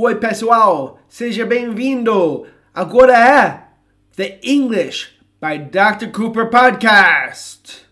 Oi, pessoal, seja bem-vindo. Agora é The English by Dr. Cooper Podcast.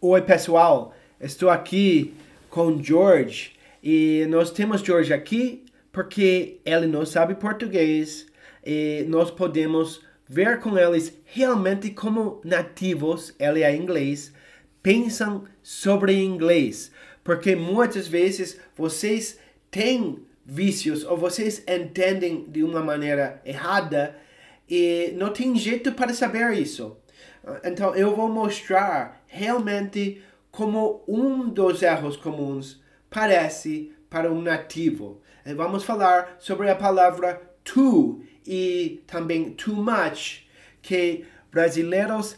Oi, pessoal, estou aqui com George e nós temos George aqui porque ele não sabe português e nós podemos ver com eles realmente como nativos, ele é inglês, pensam sobre inglês. Porque muitas vezes vocês têm vícios ou vocês entendem de uma maneira errada e não tem jeito para saber isso. Então eu vou mostrar realmente como um dos erros comuns parece para um nativo. Vamos falar sobre a palavra too e também too much, que brasileiros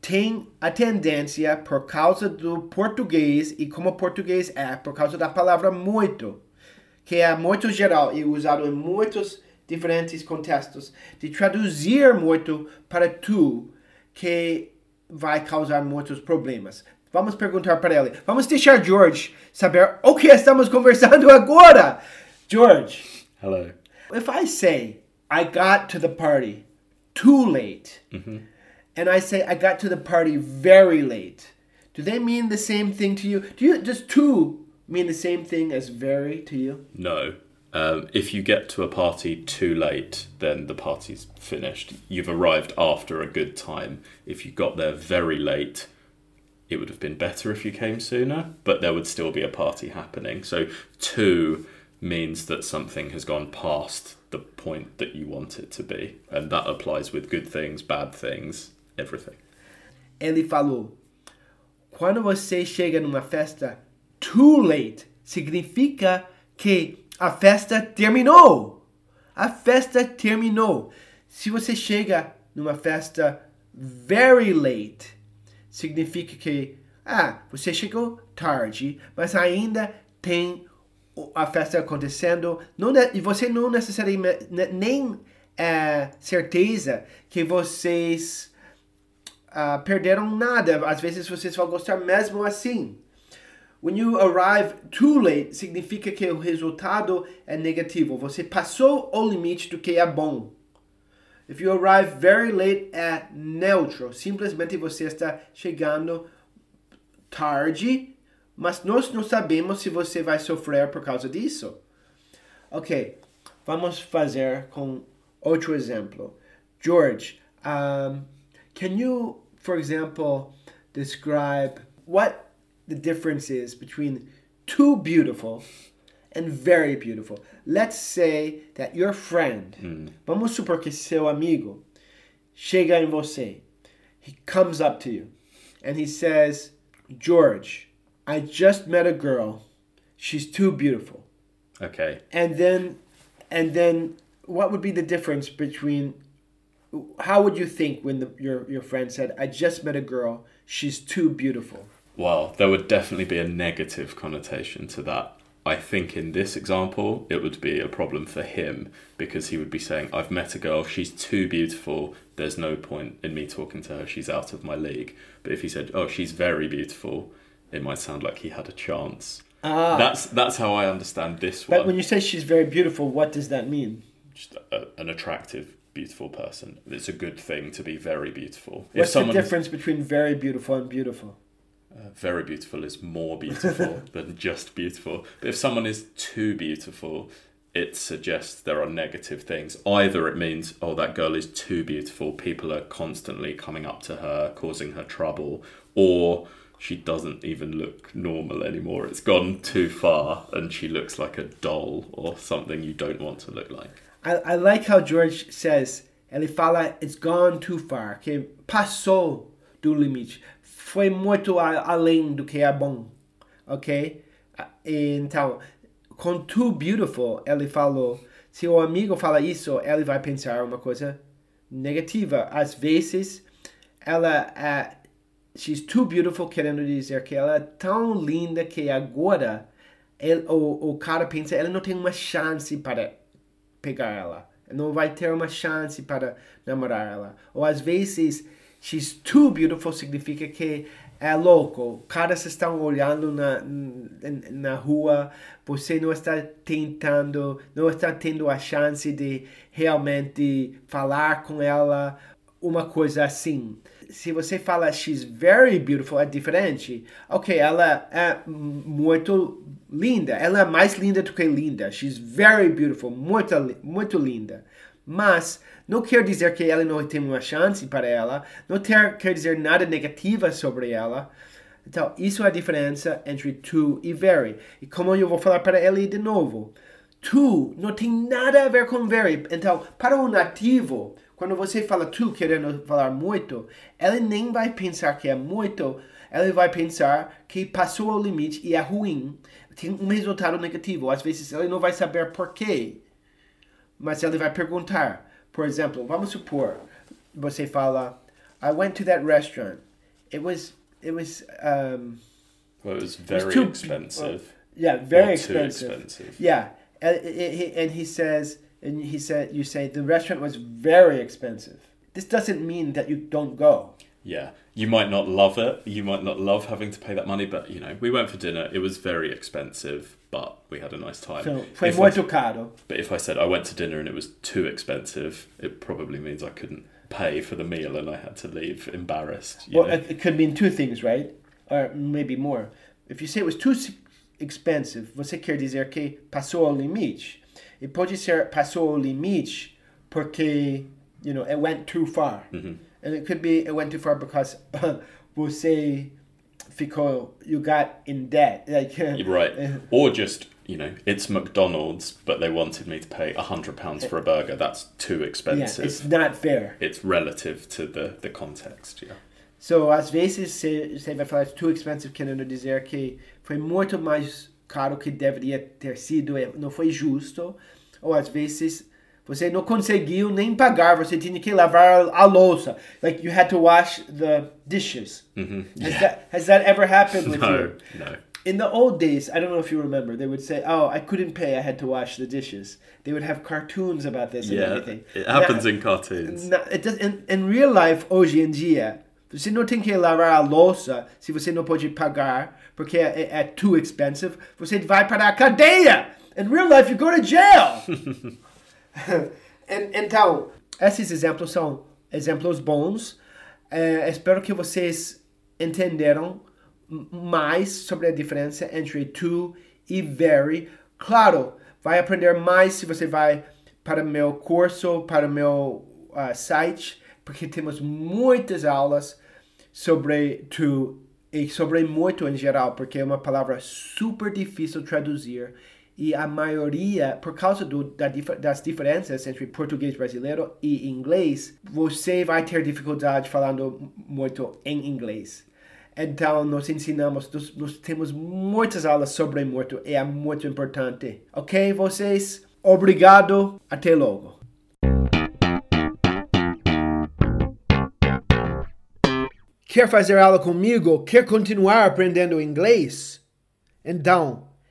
têm a tendência, por causa do português e como português é, por causa da palavra muito, que é muito geral e usado em muitos diferentes contextos, de traduzir muito para tu, que vai causar muitos problemas. Vamos perguntar para ele. Vamos deixar George saber o que estamos conversando agora. George. Hello. If I say I got to the party too late, and I say I got to the party very late, do they mean the same thing to you? Do you does too mean the same thing as very to you? No. Um, if you get to a party too late, then the party's finished. You've arrived after a good time. If you got there very late, it would have been better if you came sooner, but there would still be a party happening. So, two means that something has gone past the point that you want it to be. And that applies with good things, bad things, everything. Ele falou: quando você chega numa festa too late, significa que a festa terminou. A festa terminou. Se você chega numa festa very late, significa que ah, você chegou tarde, mas ainda tem a festa acontecendo. Não, e você não necessariamente ne- nem é certeza que vocês ah, perderam nada. Às vezes vocês vão gostar mesmo assim. When you arrive too late, significa que o resultado é negativo. Você passou o limite do que é bom. If you arrive very late, é neutro. Simplesmente você está chegando tarde, mas nós não sabemos se você vai sofrer por causa disso. Ok, vamos fazer com outro exemplo. George, um, can you, for example, describe what the difference is between too beautiful and very beautiful? Let's say that your friend, vamos supor que seu amigo chega em você. He comes up to you and he says, George, I just met a girl. She's too beautiful Okay. and then and then what would be the difference between how would you think when the, your your friend said i just met a girl she's too beautiful Well, there would definitely be a negative connotation to that. I think in this example, it would be a problem for him because he would be saying, I've met a girl, she's too beautiful, there's no point in me talking to her, she's out of my league. But if he said, Oh, she's very beautiful, it might sound like he had a chance. ah That's that's how I understand this one. but when you say she's very beautiful what does that mean Just a, an attractive, beautiful person. It's a good thing to be very beautiful. what's the someone is- difference between very beautiful and beautiful Uh, very beautiful is more beautiful than just beautiful. But if someone is too beautiful, it suggests there are negative things. Either it means, oh, that girl is too beautiful, people are constantly coming up to her, causing her trouble, or she doesn't even look normal anymore. It's gone too far and she looks like a doll or something you don't want to look like. I, I like how George says ele fala it's gone too far que passou do limite foi muito além do que é bom ok Ah, então com too beautiful ele falou se o amigo fala isso ele vai pensar uma coisa negativa às vezes ela é she's too beautiful querendo dizer que ela é tão linda que agora ele, o, o cara pensa ele não tem uma chance para pegar ela. não vai ter uma chance para namorar ela. Ou às vezes, she's too beautiful significa que é louco. Caras estão olhando na, na rua, você não está tentando, não está tendo a chance de realmente falar com ela, uma coisa assim. Se você fala she's very beautiful, é diferente. Ok, ela é muito linda. Ela é mais linda do que linda. She's very beautiful, muito, muito linda. Mas não quer dizer que ela não tem uma chance para ela, não quer, quer dizer nada negativa sobre ela. Então, isso é a diferença entre to e very. E como eu vou falar para ele de novo, to não tem nada a ver com very. Então, para o nativo, quando você fala to querendo falar muito, ele nem vai pensar que é muito, ele vai pensar que passou o limite e é ruim. Tem um resultado negativo. Às vezes ele não vai saber por quê mas ele vai perguntar. Por exemplo, vamos supor, você fala, I went to that restaurant. It was, it was, um, well, it was very it was too, expensive. Uh, yeah, very expensive. expensive. Yeah, and, and he says, and he said, you say the restaurant was very expensive. This doesn't mean that you don't go. Yeah, you might not love it. You might not love having to pay that money, but you know, we went for dinner. It was very expensive, but we had a nice time. So, foi muito caro. But if I said I went to dinner and it was too expensive, it probably means I couldn't pay for the meal and I had to leave embarrassed. well, know? it could mean two things, right? Or maybe more. If you say it was too expensive, você quer dizer que passou o limite. E pode ser passou o limite porque, you know, it went too far. Mm-hmm. And it could be it went too far because você ficou you got in debt. Like right, or just you know it's McDonald's, but they wanted me to pay a hundred pounds for a burger. That's too expensive. Yeah, it's not fair. It's relative to the the context. Yeah. So às vezes você vai falar too expensive querendo dizer que foi muito mais caro que deveria ter sido, eh, não foi justo. Ou às vezes você não conseguiu nem pagar, você tinha que lavar a louça. Like you had to wash the dishes. Mm-hmm. Has, yeah. that, has that ever happened with no, you? No. In the old days, I don't know if you remember, they would say, "Oh, I couldn't pay; I had to wash the dishes." They would have cartoons about this yeah, and everything. It happens now, in cartoons. Now, it does, in, in real life, hoje em dia, você não tem que lavar a louça se você não pode pagar porque é, é too expensive. Você vai para a cadeia. In real life, you go to jail. então, esses exemplos são exemplos bons. É, espero que vocês entenderam mais sobre a diferença entre to e very. Claro, vai aprender mais se você vai para meu curso, para meu uh, site, porque temos muitas aulas sobre to e sobre muito em geral, porque é uma palavra super difícil de traduzir e a maioria, por causa do, da, das diferenças entre português brasileiro e inglês, você vai ter dificuldade falando muito em inglês. Então, nós ensinamos, nós, nós temos muitas aulas sobre muito e é muito importante. Ok, vocês? Obrigado. Até logo. Quer fazer aula comigo? Quer continuar aprendendo inglês? Então,